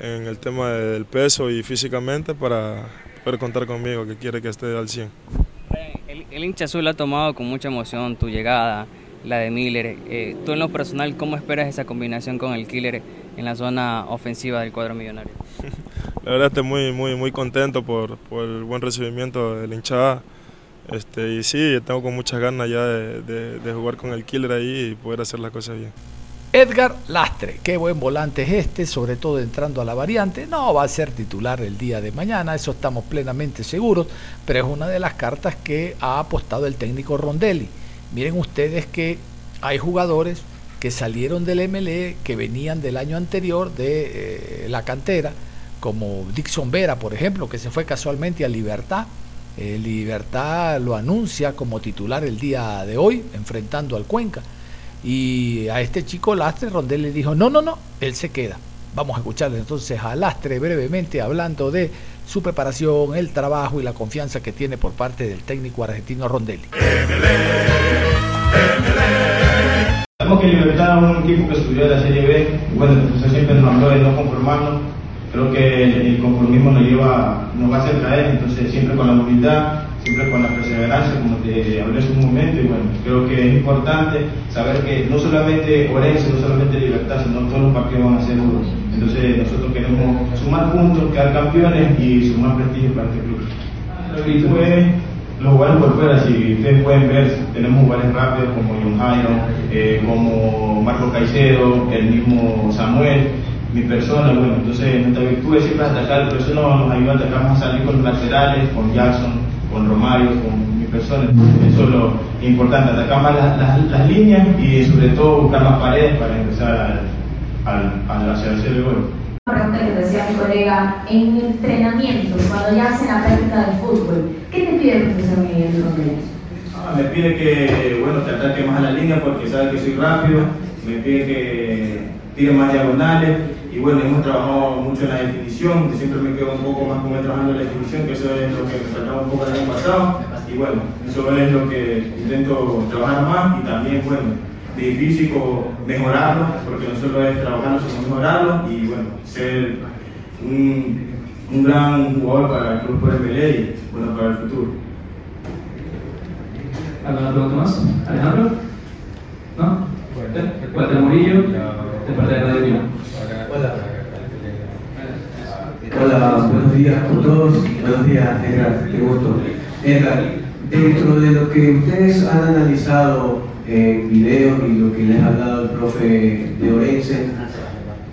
Speaker 13: en el tema del peso y físicamente para poder contar conmigo, que quiere que esté al 100.
Speaker 17: El, el hincha azul ha tomado con mucha emoción tu llegada, la de Miller. Eh, tú en lo personal, ¿cómo esperas esa combinación con el Killer en la zona ofensiva del cuadro millonario? [laughs]
Speaker 13: La verdad estoy muy, muy, muy contento por, por el buen recibimiento de la hinchada. Este, y sí, tengo con muchas ganas ya de, de, de jugar con el Killer ahí y poder hacer las cosas bien.
Speaker 2: Edgar Lastre, qué buen volante es este, sobre todo entrando a la variante. No va a ser titular el día de mañana, eso estamos plenamente seguros, pero es una de las cartas que ha apostado el técnico Rondelli. Miren ustedes que hay jugadores que salieron del MLE, que venían del año anterior de eh, la cantera, como Dixon Vera, por ejemplo, que se fue casualmente a Libertad. Eh, Libertad lo anuncia como titular el día de hoy, enfrentando al Cuenca. Y a este chico Lastre, Rondel le dijo, no, no, no, él se queda. Vamos a escucharle entonces a Lastre brevemente hablando de su preparación, el trabajo y la confianza que tiene por parte del técnico argentino Rondelli.
Speaker 18: Sabemos que Libertad es un equipo que subió de la Serie B, bueno, profesor siempre nos habló de no conformarnos, creo que el conformismo nos lleva, nos va a hacer caer, entonces siempre con la humildad, siempre con la perseverancia, como te hablé hace un momento, y bueno, creo que es importante saber que no solamente Orense, no solamente Libertad, sino todos los partidos van a ser duros. Entonces nosotros queremos sumar puntos, quedar campeones y sumar prestigio para este club. Los jugadores por fuera, si ustedes pueden ver, tenemos jugadores rápidos como John Jairo, eh, como Marco Caicedo, el mismo Samuel, mi persona, bueno, entonces nuestra virtud es siempre atacar, pero eso no nos ayuda a atacar más a salir con laterales, con Jackson, con Romario, con mi persona, eso es lo importante, atacar más las, las- las líneas y sobre todo buscar más paredes para empezar al, al, hacia hacer el gol.
Speaker 19: Una pregunta que te decía mi colega, en entrenamiento, cuando ya hacen la práctica del fútbol, ¿qué te pide el profesor Miguel Rodríguez?
Speaker 18: Me pide que, bueno, te ataque más a la línea porque sabe que soy rápido, me pide que tire más diagonales y bueno, hemos trabajado mucho en la definición, siempre me quedo un poco más él trabajando en la definición, que eso es lo que me faltaba un poco el año pasado y bueno, eso es lo que intento trabajar más y también, bueno, de físico mejorarlo, porque no solo es trabajarlo, sino mejorarlo y bueno, ser un, un gran jugador para el club por el y bueno, para el futuro.
Speaker 20: ¿Alguna pregunta más? ¿Alejandro? ¿No? Walter Murillo, de parte de Radio Unión.
Speaker 21: Hola, buenos días a todos. Buenos días, Edgar, qué gusto. Edgar, dentro de lo que ustedes han analizado en videos y lo que les ha hablado el profe de Orense,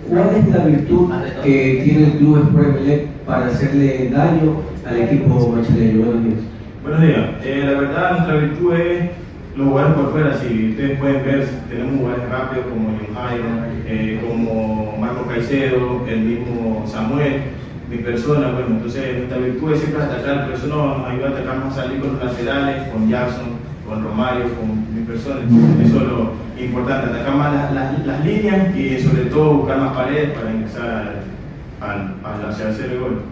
Speaker 21: ¿cuál es la virtud que tiene el club Sport Emelec para hacerle daño al equipo brasileño? Buenos días.
Speaker 18: Buenos días. Eh, la verdad, nuestra virtud es los jugadores por fuera. Si ustedes pueden ver, tenemos jugadores rápidos como John Jairo, eh, como Marco Caicedo, el mismo Samuel, mi persona. Bueno, entonces nuestra virtud es siempre atacar, pero eso no nos ayuda a atacar más salir con los laterales, con Jackson, con Romario, con mi persona. Eso es lo importante, atacar más las, las- las líneas y sobre todo buscar más paredes para ingresar al, al, al- hacia el gol.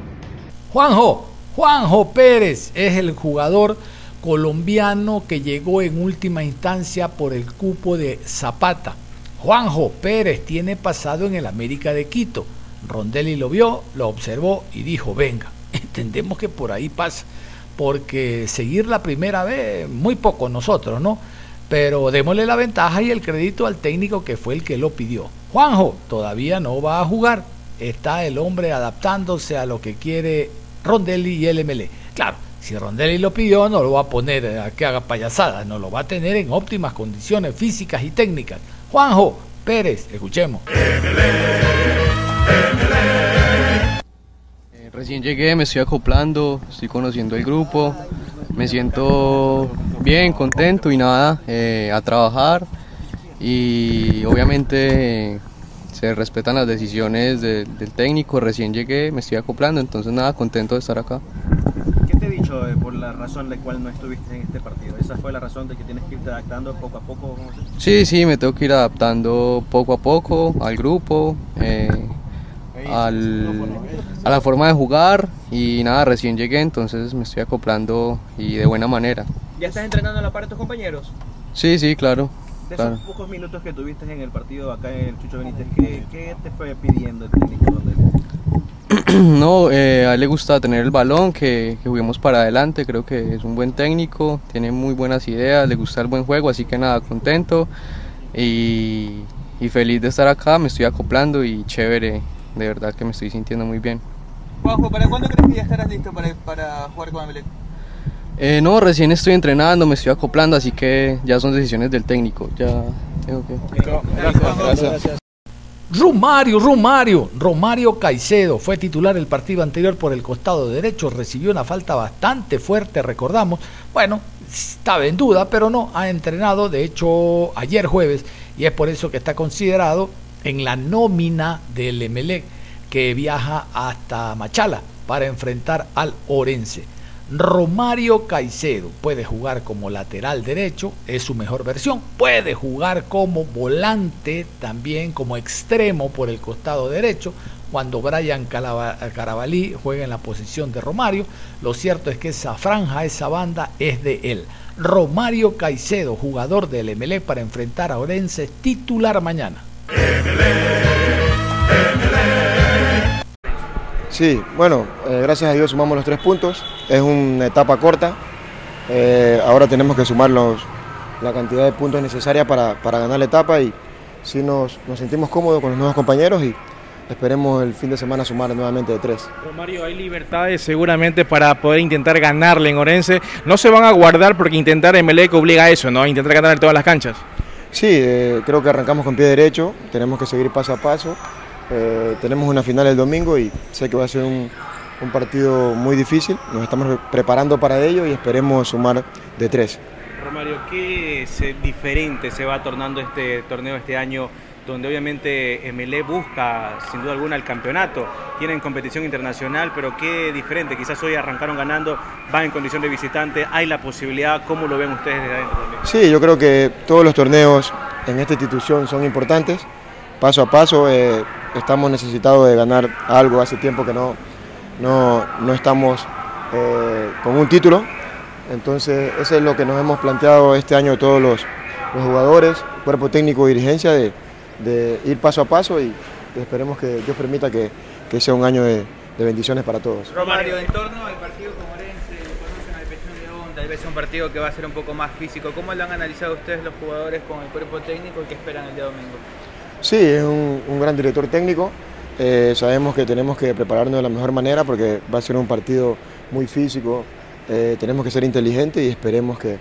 Speaker 2: Juanjo, Juanjo Pérez es el jugador colombiano que llegó en última instancia por el cupo de Zapata. Juanjo Pérez tiene pasado en el América de Quito. Rondelli lo vio, lo observó y dijo, venga, [laughs] entendemos que por ahí pasa, porque seguir la primera vez, muy poco nosotros, ¿no? Pero démosle la ventaja y el crédito al técnico que fue el que lo pidió. Juanjo todavía no va a jugar, está el hombre adaptándose a lo que quiere Rondelli y el MLE. Claro, si Rondelli lo pidió, no lo va a poner a que haga payasadas, no lo va a tener en óptimas condiciones físicas y técnicas. Juanjo Pérez, escuchemos.
Speaker 22: Eh, Recién llegué, me estoy acoplando, estoy conociendo el grupo, me siento bien, contento y nada, eh, a trabajar y obviamente se respetan las decisiones de- del técnico, recién llegué, me estoy acoplando, entonces nada, contento de estar acá.
Speaker 23: ¿Qué te he dicho eh, por la razón de la cual no estuviste en este partido? ¿Esa fue la razón de que tienes que irte adaptando poco a poco? ¿Cómo se-
Speaker 22: Sí, sí, me tengo que ir adaptando poco a poco al grupo, eh, al- a la forma de jugar y nada, recién llegué, entonces me estoy acoplando y de buena manera.
Speaker 23: ¿Ya estás entrenando a la par de tus compañeros?
Speaker 22: Sí, sí, claro.
Speaker 23: De
Speaker 22: claro.
Speaker 23: esos pocos minutos que tuviste en el partido acá en el Chucho Benítez, ¿qué, qué te fue pidiendo el técnico? [clears throat]
Speaker 22: No, eh, a él le gusta tener el balón, que, que juguemos para adelante, creo que es un buen técnico, tiene muy buenas ideas, le gusta el buen juego, así que nada, contento y, y feliz de estar acá, me estoy acoplando y chévere, de verdad que me estoy sintiendo muy bien.
Speaker 15: Juanjo, ¿para cuándo crees que ya estarás listo para, para jugar con Emelec?
Speaker 22: Eh, no, recién estoy entrenando, me estoy acoplando, así que ya son decisiones del técnico, ya tengo que... Gracias.
Speaker 2: Romario, Romario, Romario Caicedo fue titular el partido anterior por el costado derecho, recibió una falta bastante fuerte, recordamos. Bueno, estaba en duda, pero no, ha entrenado, de hecho, ayer jueves, y es por eso que está considerado en la nómina del Emelec, que viaja hasta Machala para enfrentar al Orense. Romario Caicedo puede jugar como lateral derecho, es su mejor versión. Puede jugar como volante, también como extremo por el costado derecho. Cuando Brian Carabalí juega en la posición de Romario, lo cierto es que esa franja, esa banda es de él. Romario Caicedo, jugador del Emelec para enfrentar a Orense, titular mañana.
Speaker 24: Sí, bueno, eh, gracias a Dios sumamos los tres puntos. Es una etapa corta,
Speaker 8: Eh, ahora tenemos que sumar los, la cantidad de puntos necesarias para, para ganar la etapa y sí nos, nos sentimos cómodos con los nuevos compañeros y esperemos el fin de semana sumar nuevamente de tres.
Speaker 25: Romario, hay libertades seguramente para poder intentar ganarle en Orense. No se van a guardar porque intentar Emelec obliga a eso, ¿no? Intentar ganar en todas las canchas.
Speaker 8: Sí, eh, creo que arrancamos con pie derecho, tenemos que seguir paso a paso. Eh, tenemos una final el domingo y sé que va a ser un, un partido muy difícil. Nos estamos preparando para ello y esperemos sumar de tres.
Speaker 14: Romario, ¿qué diferente se va tornando este torneo este año? Donde obviamente MLE busca sin duda alguna el campeonato, tienen competición internacional, pero qué diferente, quizás hoy arrancaron ganando, van en condición de visitante, hay la posibilidad, ¿cómo lo ven ustedes desde adentro también?
Speaker 8: Sí, yo creo que todos los torneos en esta institución son importantes. Paso a paso eh, estamos necesitados de ganar algo. Hace tiempo que no, no, no estamos eh, con un título. Entonces eso es lo que nos hemos planteado este año todos los, jugadores, cuerpo técnico y dirigencia, de, de ir paso a paso y esperemos que Dios permita que, que sea un año de, de bendiciones para todos.
Speaker 15: Romario, en torno al partido con Orense, conocen al Pechón León, tal vez un partido que va a ser un poco más físico. ¿Cómo lo han analizado ustedes los jugadores con el cuerpo técnico y qué esperan el día domingo?
Speaker 8: Sí, es un, un gran director técnico. Eh, sabemos que tenemos que prepararnos de la mejor manera porque va a ser un partido muy físico. Eh, tenemos que ser inteligentes y esperemos que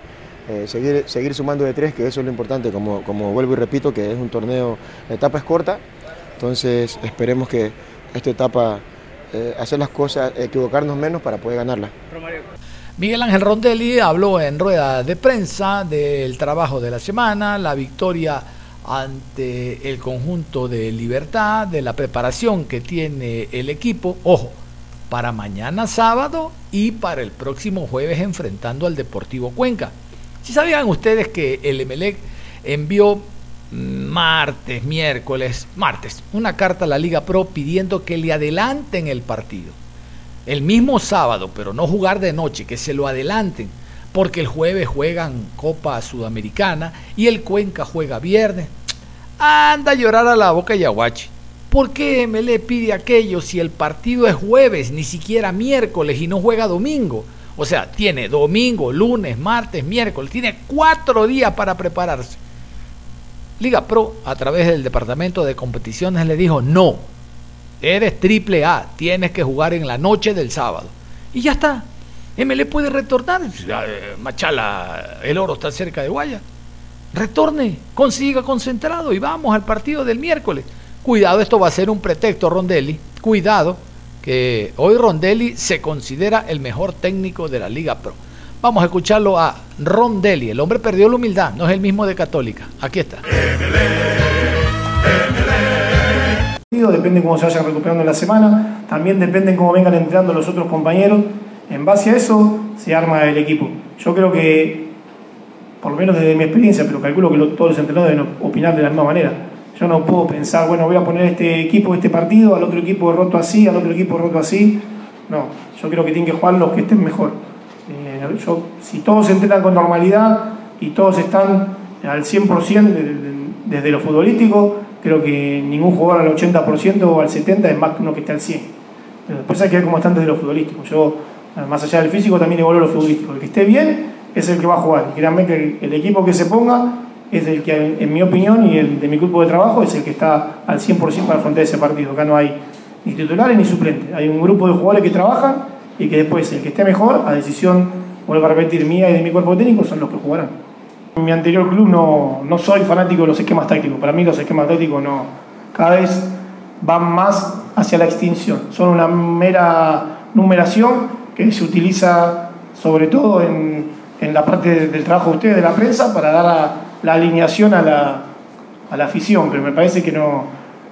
Speaker 8: eh, seguir, seguir sumando de tres, que eso es lo importante, como, como vuelvo y repito, que es un torneo, la etapa es corta, entonces esperemos que esta etapa, hacer las cosas, equivocarnos menos para poder ganarla.
Speaker 2: Miguel Ángel Rondelli habló en rueda de prensa del trabajo de la semana, la victoria ante el conjunto de Libertad, de la preparación que tiene el equipo, ojo, para mañana sábado y para el próximo jueves enfrentando al Deportivo Cuenca. Si sabían ustedes que el Emelec envió martes, miércoles, martes, una carta a la Liga Pro pidiendo que le adelanten el partido. El mismo sábado, pero no jugar de noche, que se lo adelanten, porque el jueves juegan Copa Sudamericana y el Cuenca juega viernes. Anda a llorar a la boca Yaguachi. ¿Por qué me le pide aquello si el partido es jueves, ni siquiera miércoles y no juega domingo? O sea, tiene domingo, lunes, martes, miércoles, tiene cuatro días para prepararse. Liga Pro, a través del departamento de competiciones, le dijo, no, eres triple A, tienes que jugar en la noche del sábado. Y ya está. ML puede retornar. Eh, Machala, el oro está cerca de Guaya. Retorne, consiga concentrado y vamos al partido del miércoles. Cuidado, esto va a ser un pretexto, Rondelli. Cuidado, que hoy Rondelli se considera el mejor técnico de la Liga Pro. Vamos a escucharlo a Rondelli. El hombre perdió la humildad, no es el mismo de Católica. Aquí está.
Speaker 26: Depende cómo se vayan recuperando en la semana, también depende cómo vengan entrenando los otros compañeros. En base a eso se arma el equipo. Yo creo que, por lo menos desde mi experiencia, pero calculo que todos los entrenadores deben opinar de la misma manera. Yo no puedo pensar, bueno, voy a poner este equipo, este partido, al otro equipo roto así, al otro equipo roto así. No, yo creo que tienen que jugar los que estén mejor. Eh, yo- si todos entrenan con normalidad y todos están al 100% de- de- desde lo futbolístico, creo que ningún jugador al 80% o al 70% es más que uno que esté al 100%. Pero después hay que ver cómo están desde lo futbolístico. Yo, más allá del físico, también evalúo lo futbolístico. El que esté bien es el que va a jugar. Y créanme que el, equipo que se ponga es el que, en, mi opinión y el de mi grupo de trabajo, es el que está al 100% para afrontar ese partido. Acá no hay ni titulares ni suplentes. Hay un grupo de jugadores que trabajan y que después el que esté mejor, a decisión, vuelvo a repetir, mía y de mi cuerpo técnico, son los que jugarán. En mi anterior club no, no soy fanático de los esquemas tácticos. Para mí los esquemas tácticos no, cada vez van más hacia la extinción. Son una mera numeración que se utiliza sobre todo en, en la parte de- del trabajo de ustedes, de la prensa, para dar la, la alineación a la, a la afición. Pero me parece que, no,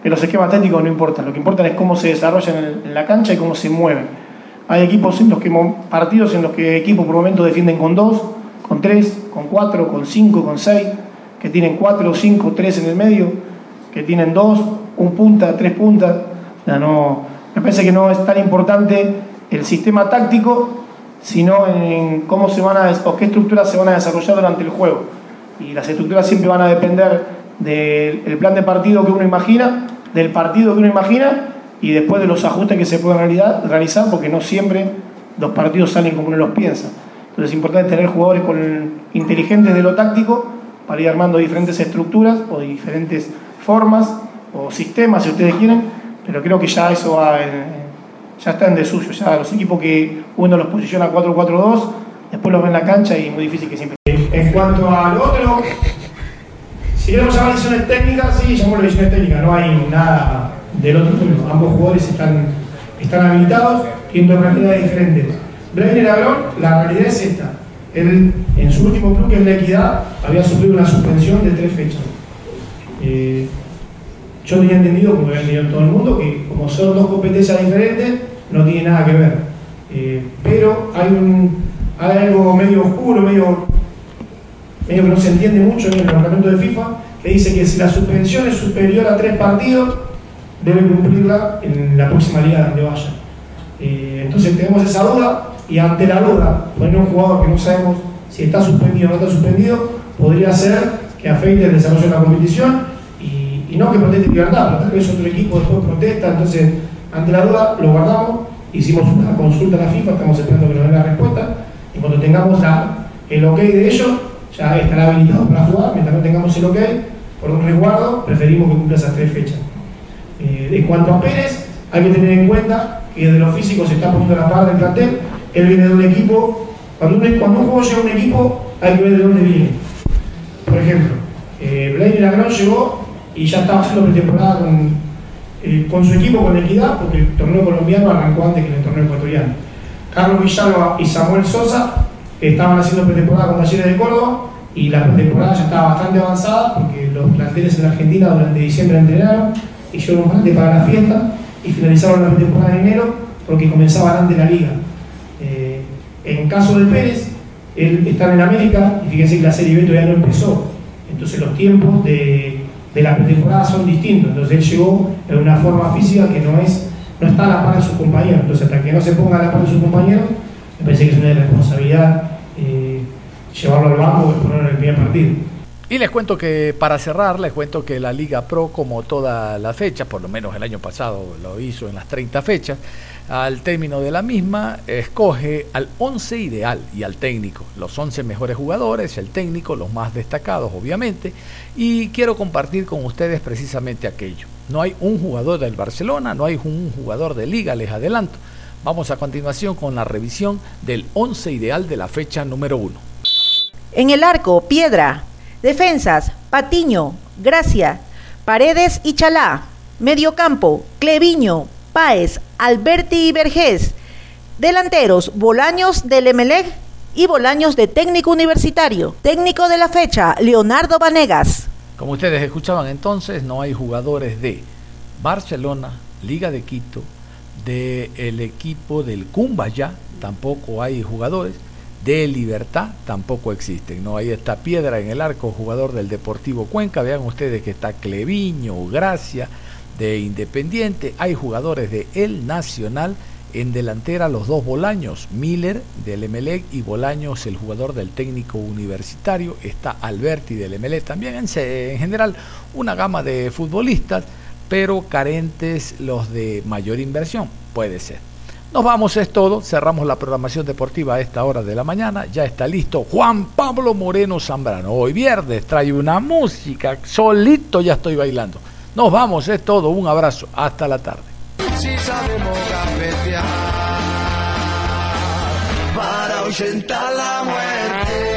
Speaker 26: que los esquemas tácticos no importan. Lo que importa es cómo se desarrollan en, en la cancha y cómo se mueven. Hay equipos en los que, partidos en los que equipos por momentos defienden con dos, con tres, con cuatro, con cinco, con seis, que tienen cuatro, cinco, tres en el medio, que tienen dos, un punta, tres puntas. O sea, no, me parece que no es tan importante el sistema táctico, sino en cómo se van a o qué estructuras se van a desarrollar durante el juego. Y las estructuras siempre van a depender del el plan de partido que uno imagina, del partido que uno imagina y después de los ajustes que se pueden realizar, porque no siempre los partidos salen como uno los piensa. Entonces es importante tener jugadores con, inteligentes de lo táctico para ir armando diferentes estructuras o diferentes formas o sistemas, si ustedes quieren, pero creo que ya eso va ya está en desuso. Ya los equipos que uno los posiciona 4-4-2, después los ven en la cancha y es muy difícil que siempre. En cuanto al otro, si queremos llamar decisiones técnicas, sí, llamamos decisiones técnicas, no hay nada del otro. Ambos jugadores están, están habilitados y en dos realidades diferentes. Blaine Agrón, la realidad es esta. Él, en su último club, que es la Equidad, había sufrido una suspensión de tres fechas. Eh, yo tenía entendido, como había entendido todo el mundo, que como son dos competencias diferentes, no tiene nada que ver. Eh, pero hay, un, algo medio oscuro, medio medio que no se entiende mucho en el reglamento de FIFA, que dice que si la suspensión es superior a tres partidos, debe cumplirla en la próxima liga donde vaya. Eh, entonces tenemos esa duda y ante la duda, poner un jugador que no sabemos si está suspendido o no está suspendido, podría ser que afecte el desarrollo de la competición y, no que proteste libertad, pero tal vez otro equipo después protesta, entonces ante la duda lo guardamos, hicimos una consulta a la FIFA, estamos esperando que nos den la respuesta y cuando tengamos el ok de ellos, ya estará habilitado para jugar, mientras no tengamos el ok, por un resguardo, preferimos que cumpla esas tres fechas. Eh, en cuanto a Pérez, hay que tener en cuenta que desde lo físico se está poniendo la par del plantel, él viene de un equipo, cuando un, cuando un juego llega a un equipo, hay que ver de dónde viene. Por ejemplo, eh, Blaine Lagrón llegó y ya estaba haciendo pretemporada con, eh, con su equipo, con Equidad, porque el torneo colombiano arrancó antes que el torneo ecuatoriano. Carlos Villalba y Samuel Sosa estaban haciendo pretemporada con Talleres de Córdoba y la pretemporada ya estaba bastante avanzada porque los planteles en Argentina durante diciembre entrenaron, hicieron un para la fiesta y finalizaron la pretemporada en enero porque comenzaba antes la liga. Eh, en caso de Pérez, él está en América y fíjense que la serie B todavía no empezó, entonces los tiempos de, de la pretemporada son distintos, entonces él llegó en una forma física que no es no está a la par de sus compañeros, entonces hasta que no se ponga a la par de sus compañeros, me parece que es una responsabilidad eh, llevarlo al banco y ponerlo en el primer partido.
Speaker 2: Y les cuento que, para cerrar, les cuento que la Liga Pro, como todas las fechas, por lo menos el año pasado lo hizo en las 30 fechas, al término de la misma, escoge al 11 ideal y al técnico, los 11 mejores jugadores, el técnico, los más destacados, obviamente, y quiero compartir con ustedes precisamente aquello. No hay un jugador del Barcelona, no hay un jugador de Liga, les adelanto. Vamos a continuación con la revisión del 11 ideal de la fecha número 1.
Speaker 27: En el arco, Piedra. Defensas, Patiño, Gracia, Paredes y Chalá. Mediocampo, Cleviño, Páez, Alberti y Vergés. Delanteros, Bolaños del Emelec y Bolaños de Técnico Universitario. Técnico de la fecha, Leonardo Vanegas.
Speaker 2: Como ustedes escuchaban entonces, no hay jugadores de Barcelona, Liga de Quito, del equipo del Cumbaya, tampoco hay jugadores. De Libertad tampoco existen. No, ahí está Piedra en el arco, jugador del Deportivo Cuenca. Vean ustedes que está Cleviño, Gracia de Independiente. Hay jugadores de El Nacional. En delantera los dos Bolaños, Miller del Emelec y Bolaños, el jugador del técnico universitario. Está Alberti del Emelec. También en, en general una gama de futbolistas pero carentes los de mayor inversión. Puede ser. Nos vamos, es todo. Cerramos la programación deportiva a esta hora de la mañana. Ya está listo Juan Pablo Moreno Zambrano. Hoy viernes trae una música. Solito ya estoy bailando. Nos vamos, es todo. Un abrazo. Hasta la tarde. para la muerte.